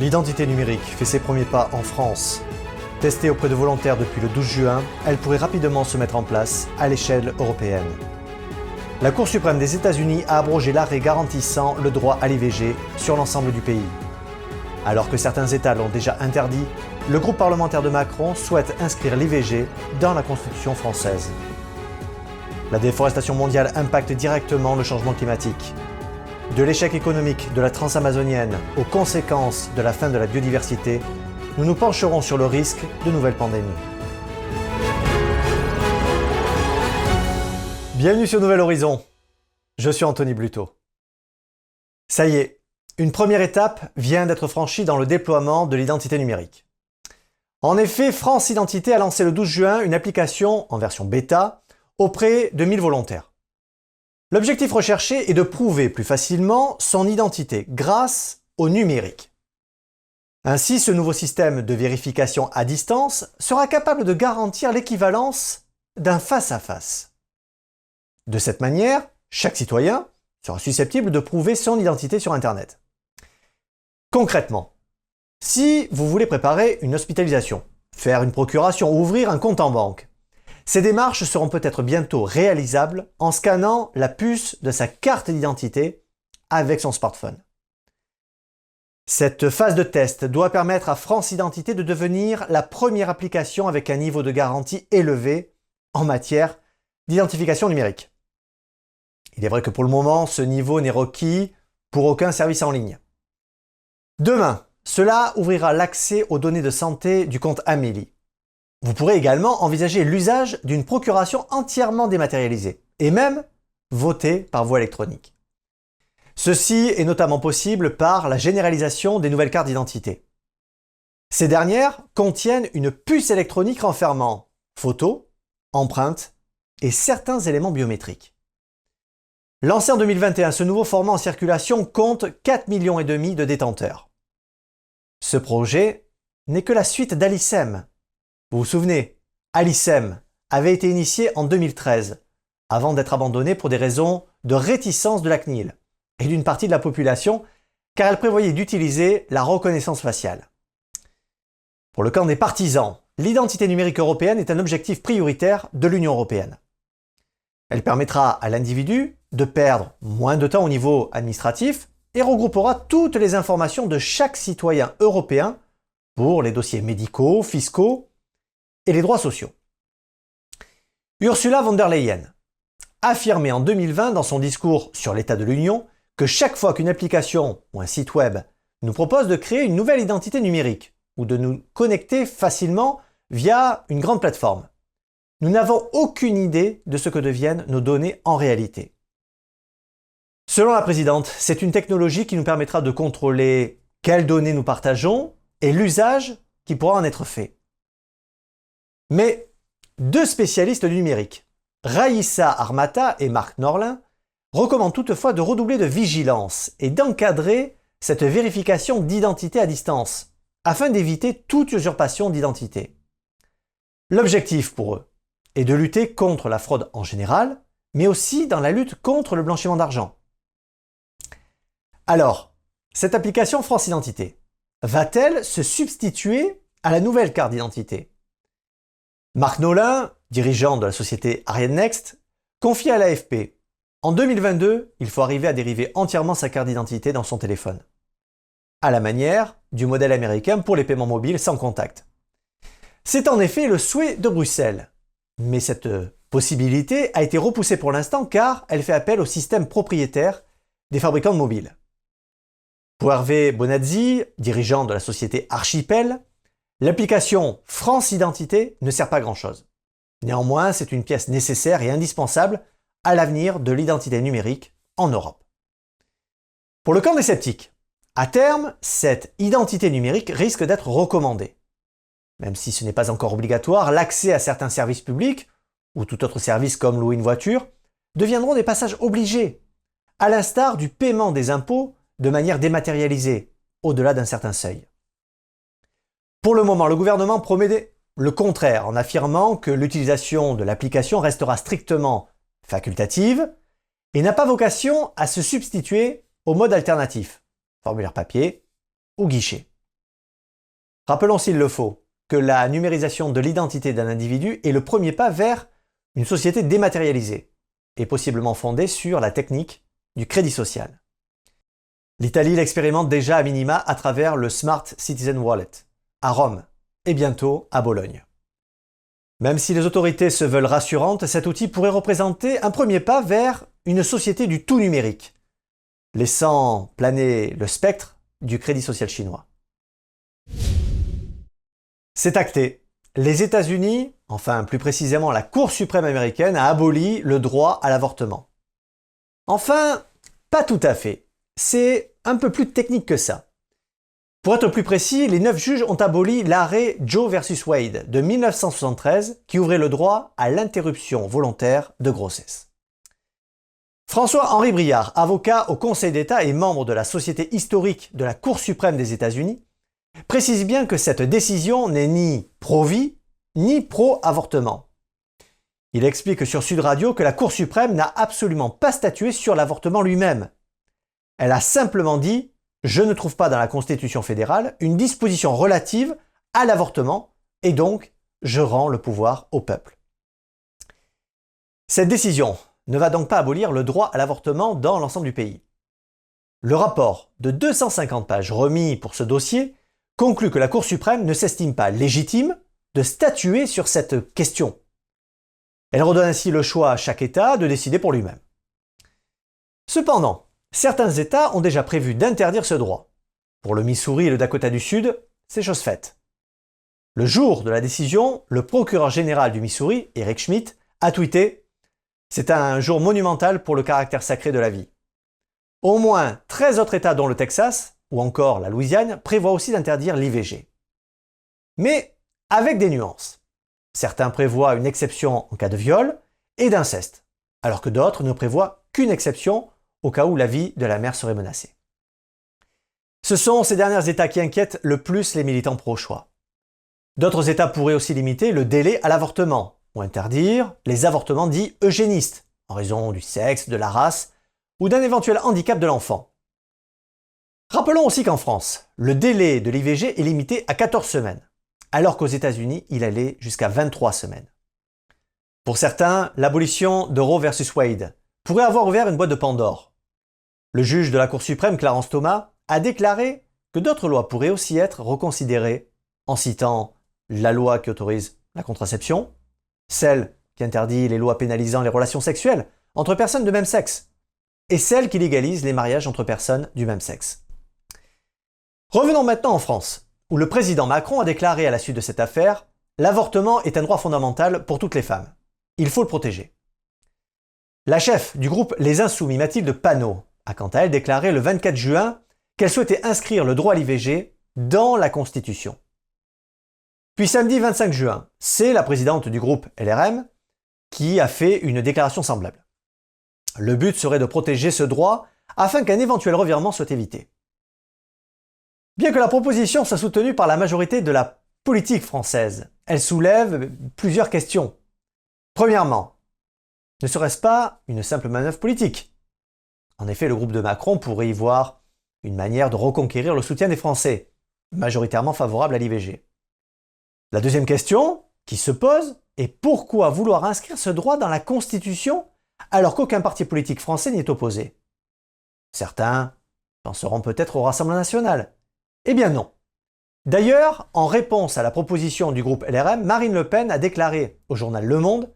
L'identité numérique fait ses premiers pas en France. Testée auprès de volontaires depuis le 12 juin, elle pourrait rapidement se mettre en place à l'échelle européenne. La Cour suprême des États-Unis a abrogé l'arrêt garantissant le droit à l'IVG sur l'ensemble du pays. Alors que certains États l'ont déjà interdit, le groupe parlementaire de Macron souhaite inscrire l'IVG dans la Constitution française. La déforestation mondiale impacte directement le changement climatique. De l'échec économique de la transamazonienne aux conséquences de la fin de la biodiversité, nous nous pencherons sur le risque de nouvelles pandémies. Bienvenue sur Nouvel Horizon. Je suis Anthony Bluto. Ça y est, une première étape vient d'être franchie dans le déploiement de l'identité numérique. En effet, France Identité a lancé le 12 juin une application en version bêta auprès de 1000 volontaires. L'objectif recherché est de prouver plus facilement son identité grâce au numérique. Ainsi, ce nouveau système de vérification à distance sera capable de garantir l'équivalence d'un face-à-face. De cette manière, chaque citoyen sera susceptible de prouver son identité sur Internet. Concrètement, si vous voulez préparer une hospitalisation, faire une procuration ou ouvrir un compte en banque, ces démarches seront peut-être bientôt réalisables en scannant la puce de sa carte d'identité avec son smartphone. Cette phase de test doit permettre à France Identité de devenir la première application avec un niveau de garantie élevé en matière d'identification numérique. Il est vrai que pour le moment, ce niveau n'est requis pour aucun service en ligne. Demain, cela ouvrira l'accès aux données de santé du compte Amélie. Vous pourrez également envisager l'usage d'une procuration entièrement dématérialisée et même voter par voie électronique. Ceci est notamment possible par la généralisation des nouvelles cartes d'identité. Ces dernières contiennent une puce électronique renfermant photos, empreintes et certains éléments biométriques. Lancé en 2021, ce nouveau format en circulation compte 4 millions de détenteurs. Ce projet n'est que la suite d'Alicem, vous vous souvenez, Alicem avait été initié en 2013, avant d'être abandonné pour des raisons de réticence de la CNIL et d'une partie de la population, car elle prévoyait d'utiliser la reconnaissance faciale. Pour le camp des partisans, l'identité numérique européenne est un objectif prioritaire de l'Union européenne. Elle permettra à l'individu de perdre moins de temps au niveau administratif et regroupera toutes les informations de chaque citoyen européen pour les dossiers médicaux, fiscaux et les droits sociaux. Ursula von der Leyen affirmait en 2020 dans son discours sur l'état de l'Union que chaque fois qu'une application ou un site web nous propose de créer une nouvelle identité numérique ou de nous connecter facilement via une grande plateforme, nous n'avons aucune idée de ce que deviennent nos données en réalité. Selon la présidente, c'est une technologie qui nous permettra de contrôler quelles données nous partageons et l'usage qui pourra en être fait. Mais deux spécialistes du numérique, Raïssa Armata et Marc Norlin, recommandent toutefois de redoubler de vigilance et d'encadrer cette vérification d'identité à distance, afin d'éviter toute usurpation d'identité. L'objectif pour eux est de lutter contre la fraude en général, mais aussi dans la lutte contre le blanchiment d'argent. Alors, cette application France Identité va-t-elle se substituer à la nouvelle carte d'identité? Marc Nolin, dirigeant de la société Ariane Next, confie à l'AFP En 2022, il faut arriver à dériver entièrement sa carte d'identité dans son téléphone. À la manière du modèle américain pour les paiements mobiles sans contact. C'est en effet le souhait de Bruxelles. Mais cette possibilité a été repoussée pour l'instant car elle fait appel au système propriétaire des fabricants de mobiles. Pour Hervé Bonazzi, dirigeant de la société Archipel, L'application France Identité ne sert pas grand-chose. Néanmoins, c'est une pièce nécessaire et indispensable à l'avenir de l'identité numérique en Europe. Pour le camp des sceptiques, à terme, cette identité numérique risque d'être recommandée. Même si ce n'est pas encore obligatoire, l'accès à certains services publics, ou tout autre service comme louer une voiture, deviendront des passages obligés, à l'instar du paiement des impôts de manière dématérialisée, au-delà d'un certain seuil. Pour le moment, le gouvernement promet le contraire en affirmant que l'utilisation de l'application restera strictement facultative et n'a pas vocation à se substituer au mode alternatif, formulaire papier ou guichet. Rappelons s'il le faut que la numérisation de l'identité d'un individu est le premier pas vers une société dématérialisée et possiblement fondée sur la technique du crédit social. L'Italie l'expérimente déjà à minima à travers le Smart Citizen Wallet, à Rome et bientôt à Bologne. Même si les autorités se veulent rassurantes, cet outil pourrait représenter un premier pas vers une société du tout numérique, laissant planer le spectre du crédit social chinois. C'est acté. Les États-Unis, enfin plus précisément la Cour suprême américaine, a aboli le droit à l'avortement. Enfin, pas tout à fait. C'est un peu plus technique que ça. Pour être plus précis, les neuf juges ont aboli l'arrêt Joe versus Wade de 1973 qui ouvrait le droit à l'interruption volontaire de grossesse. François-Henri Briard, avocat au Conseil d'État et membre de la Société historique de la Cour suprême des États-Unis, précise bien que cette décision n'est ni pro-vie ni pro-avortement. Il explique sur Sud Radio que la Cour suprême n'a absolument pas statué sur l'avortement lui-même. Elle a simplement dit je ne trouve pas dans la Constitution fédérale une disposition relative à l'avortement et donc je rends le pouvoir au peuple. Cette décision ne va donc pas abolir le droit à l'avortement dans l'ensemble du pays. Le rapport de 250 pages remis pour ce dossier conclut que la Cour suprême ne s'estime pas légitime de statuer sur cette question. Elle redonne ainsi le choix à chaque État de décider pour lui-même. Cependant, Certains États ont déjà prévu d'interdire ce droit. Pour le Missouri et le Dakota du Sud, c'est chose faite. Le jour de la décision, le procureur général du Missouri, Eric Schmidt, a tweeté C'est un jour monumental pour le caractère sacré de la vie. Au moins 13 autres États, dont le Texas ou encore la Louisiane, prévoient aussi d'interdire l'IVG. Mais avec des nuances. Certains prévoient une exception en cas de viol et d'inceste, alors que d'autres ne prévoient qu'une exception au cas où la vie de la mère serait menacée. Ce sont ces derniers États qui inquiètent le plus les militants pro-choix. D'autres États pourraient aussi limiter le délai à l'avortement, ou interdire les avortements dits eugénistes, en raison du sexe, de la race ou d'un éventuel handicap de l'enfant. Rappelons aussi qu'en France, le délai de l'IVG est limité à 14 semaines, alors qu'aux États-Unis, il allait jusqu'à 23 semaines. Pour certains, l'abolition de Roe versus Wade pourrait avoir ouvert une boîte de Pandore, le juge de la Cour suprême, Clarence Thomas, a déclaré que d'autres lois pourraient aussi être reconsidérées en citant la loi qui autorise la contraception, celle qui interdit les lois pénalisant les relations sexuelles entre personnes de même sexe, et celle qui légalise les mariages entre personnes du même sexe. Revenons maintenant en France, où le président Macron a déclaré à la suite de cette affaire L'avortement est un droit fondamental pour toutes les femmes. Il faut le protéger. La chef du groupe Les Insoumis, Mathilde Panot, a quant à elle déclaré le 24 juin qu'elle souhaitait inscrire le droit à l'IVG dans la Constitution. Puis samedi 25 juin, c'est la présidente du groupe LRM qui a fait une déclaration semblable. Le but serait de protéger ce droit afin qu'un éventuel revirement soit évité. Bien que la proposition soit soutenue par la majorité de la politique française, elle soulève plusieurs questions. Premièrement, ne serait-ce pas une simple manœuvre politique? En effet, le groupe de Macron pourrait y voir une manière de reconquérir le soutien des Français, majoritairement favorables à l'IVG. La deuxième question qui se pose est pourquoi vouloir inscrire ce droit dans la Constitution alors qu'aucun parti politique français n'y est opposé? Certains penseront peut-être au Rassemblement national. Eh bien non. D'ailleurs, en réponse à la proposition du groupe LRM, Marine Le Pen a déclaré au journal Le Monde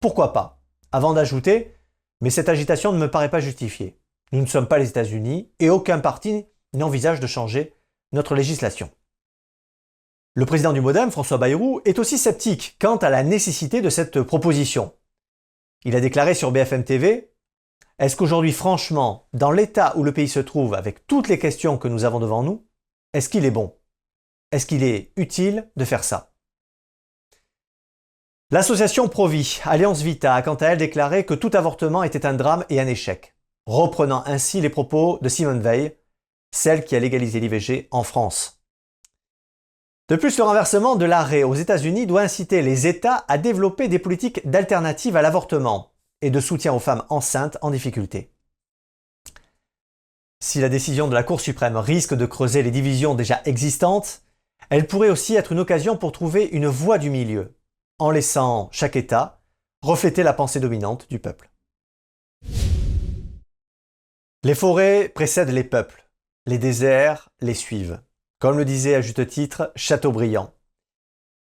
Pourquoi pas? avant d'ajouter Mais cette agitation ne me paraît pas justifiée. Nous ne sommes pas les États-Unis et aucun parti n'envisage de changer notre législation. Le président du Modem, François Bayrou, est aussi sceptique quant à la nécessité de cette proposition. Il a déclaré sur BFM TV Est-ce qu'aujourd'hui, franchement, dans l'état où le pays se trouve, avec toutes les questions que nous avons devant nous, est-ce qu'il est bon? Est-ce qu'il est utile de faire ça? L'association Provi, Alliance Vita, a quant à elle déclaré que tout avortement était un drame et un échec reprenant ainsi les propos de Simone Veil, celle qui a légalisé l'IVG en France. De plus, le renversement de l'arrêt aux États-Unis doit inciter les États à développer des politiques d'alternative à l'avortement et de soutien aux femmes enceintes en difficulté. Si la décision de la Cour suprême risque de creuser les divisions déjà existantes, elle pourrait aussi être une occasion pour trouver une voie du milieu, en laissant chaque État refléter la pensée dominante du peuple. Les forêts précèdent les peuples, les déserts les suivent, comme le disait à juste titre Chateaubriand.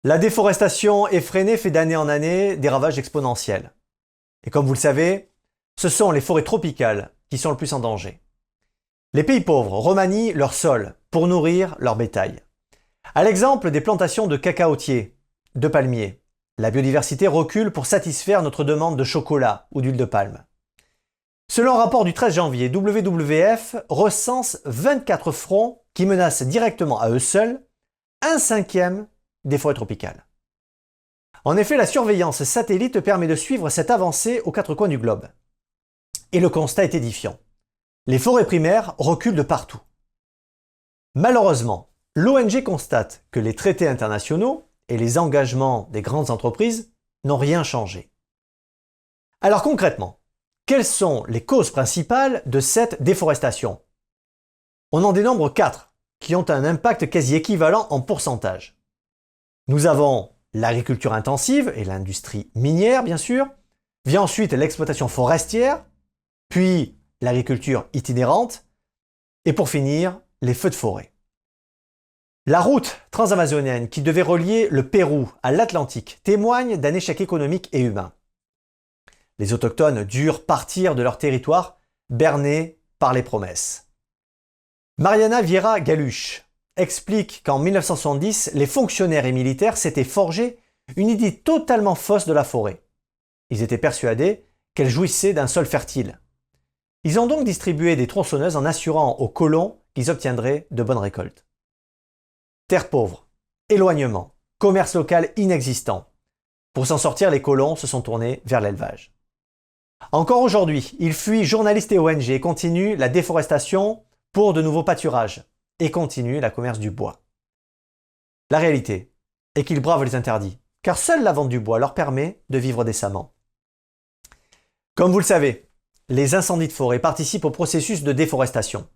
La déforestation effrénée fait d'année en année des ravages exponentiels. Et comme vous le savez, ce sont les forêts tropicales qui sont le plus en danger. Les pays pauvres remanient leur sol pour nourrir leur bétail. À l'exemple des plantations de cacaotiers, de palmiers, la biodiversité recule pour satisfaire notre demande de chocolat ou d'huile de palme. Selon un rapport du 13 janvier, WWF recense 24 fronts qui menacent directement à eux seuls un cinquième des forêts tropicales. En effet, la surveillance satellite permet de suivre cette avancée aux quatre coins du globe. Et le constat est édifiant. Les forêts primaires reculent de partout. Malheureusement, l'ONG constate que les traités internationaux et les engagements des grandes entreprises n'ont rien changé. Alors concrètement, quelles sont les causes principales de cette déforestation? On en dénombre quatre qui ont un impact quasi équivalent en pourcentage. Nous avons l'agriculture intensive et l'industrie minière, bien sûr. Vient ensuite l'exploitation forestière, puis l'agriculture itinérante, et pour finir, les feux de forêt. La route transamazonienne qui devait relier le Pérou à l'Atlantique témoigne d'un échec économique et humain. Les autochtones durent partir de leur territoire, bernés par les promesses. Mariana Vieira Galuche explique qu'en 1970, les fonctionnaires et militaires s'étaient forgés une idée totalement fausse de la forêt. Ils étaient persuadés qu'elle jouissait d'un sol fertile. Ils ont donc distribué des tronçonneuses en assurant aux colons qu'ils obtiendraient de bonnes récoltes. Terre pauvre, éloignement, commerce local inexistant. Pour s'en sortir, les colons se sont tournés vers l'élevage. Encore aujourd'hui, ils fuient journalistes et ONG et continuent la déforestation pour de nouveaux pâturages et continuent la commerce du bois. La réalité est qu'ils bravent les interdits, car seule la vente du bois leur permet de vivre décemment. Comme vous le savez, les incendies de forêt participent au processus de déforestation.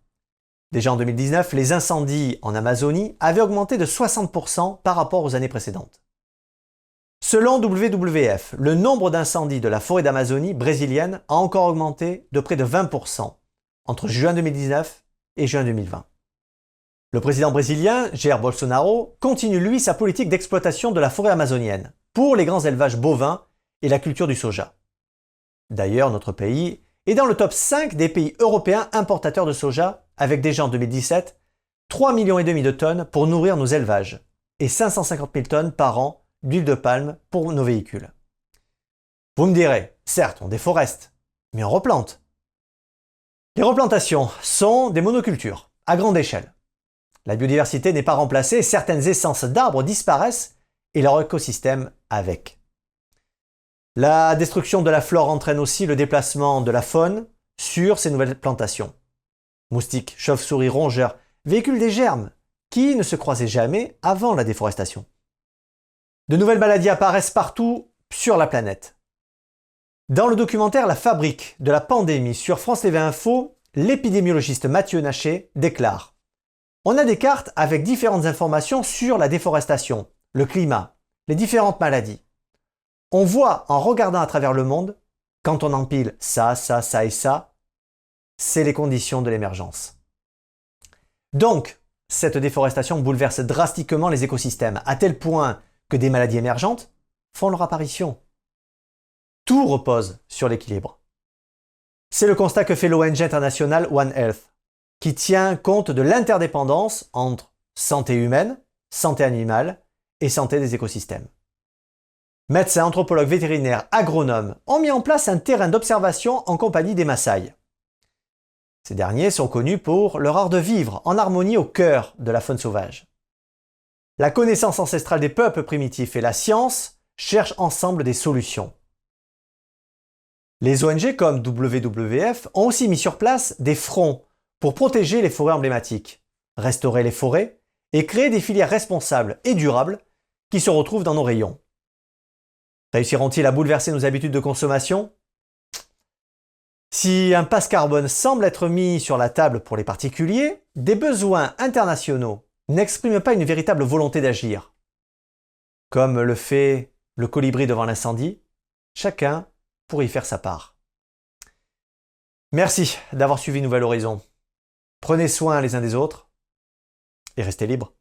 Déjà en 2019, les incendies en Amazonie avaient augmenté de 60% par rapport aux années précédentes. Selon WWF, le nombre d'incendies de la forêt d'Amazonie brésilienne a encore augmenté de près de 20% entre juin 2019 et juin 2020. Le président brésilien, Jair Bolsonaro, continue lui sa politique d'exploitation de la forêt amazonienne pour les grands élevages bovins et la culture du soja. D'ailleurs, notre pays est dans le top 5 des pays européens importateurs de soja avec déjà en 2017 3,5 millions de tonnes pour nourrir nos élevages et 550 000 tonnes par an d'huile de palme pour nos véhicules. Vous me direz, certes, on déforeste, mais on replante. Les replantations sont des monocultures à grande échelle. La biodiversité n'est pas remplacée, certaines essences d'arbres disparaissent et leur écosystème avec. La destruction de la flore entraîne aussi le déplacement de la faune sur ces nouvelles plantations. Moustiques, chauves-souris, rongeurs véhiculent des germes qui ne se croisaient jamais avant la déforestation. De nouvelles maladies apparaissent partout sur la planète. Dans le documentaire La fabrique de la pandémie sur France TV Info, l'épidémiologiste Mathieu Naché déclare On a des cartes avec différentes informations sur la déforestation, le climat, les différentes maladies. On voit en regardant à travers le monde, quand on empile ça, ça, ça et ça, c'est les conditions de l'émergence. Donc, cette déforestation bouleverse drastiquement les écosystèmes, à tel point que des maladies émergentes font leur apparition. Tout repose sur l'équilibre. C'est le constat que fait l'ONG internationale One Health, qui tient compte de l'interdépendance entre santé humaine, santé animale et santé des écosystèmes. Médecins, anthropologues, vétérinaires, agronomes ont mis en place un terrain d'observation en compagnie des Maasai. Ces derniers sont connus pour leur art de vivre en harmonie au cœur de la faune sauvage. La connaissance ancestrale des peuples primitifs et la science cherchent ensemble des solutions. Les ONG comme WWF ont aussi mis sur place des fronts pour protéger les forêts emblématiques, restaurer les forêts et créer des filières responsables et durables qui se retrouvent dans nos rayons. Réussiront-ils à bouleverser nos habitudes de consommation? Si un passe carbone semble être mis sur la table pour les particuliers, des besoins internationaux n'exprime pas une véritable volonté d'agir. Comme le fait le colibri devant l'incendie, chacun pourrait y faire sa part. Merci d'avoir suivi Nouvel Horizon. Prenez soin les uns des autres et restez libres.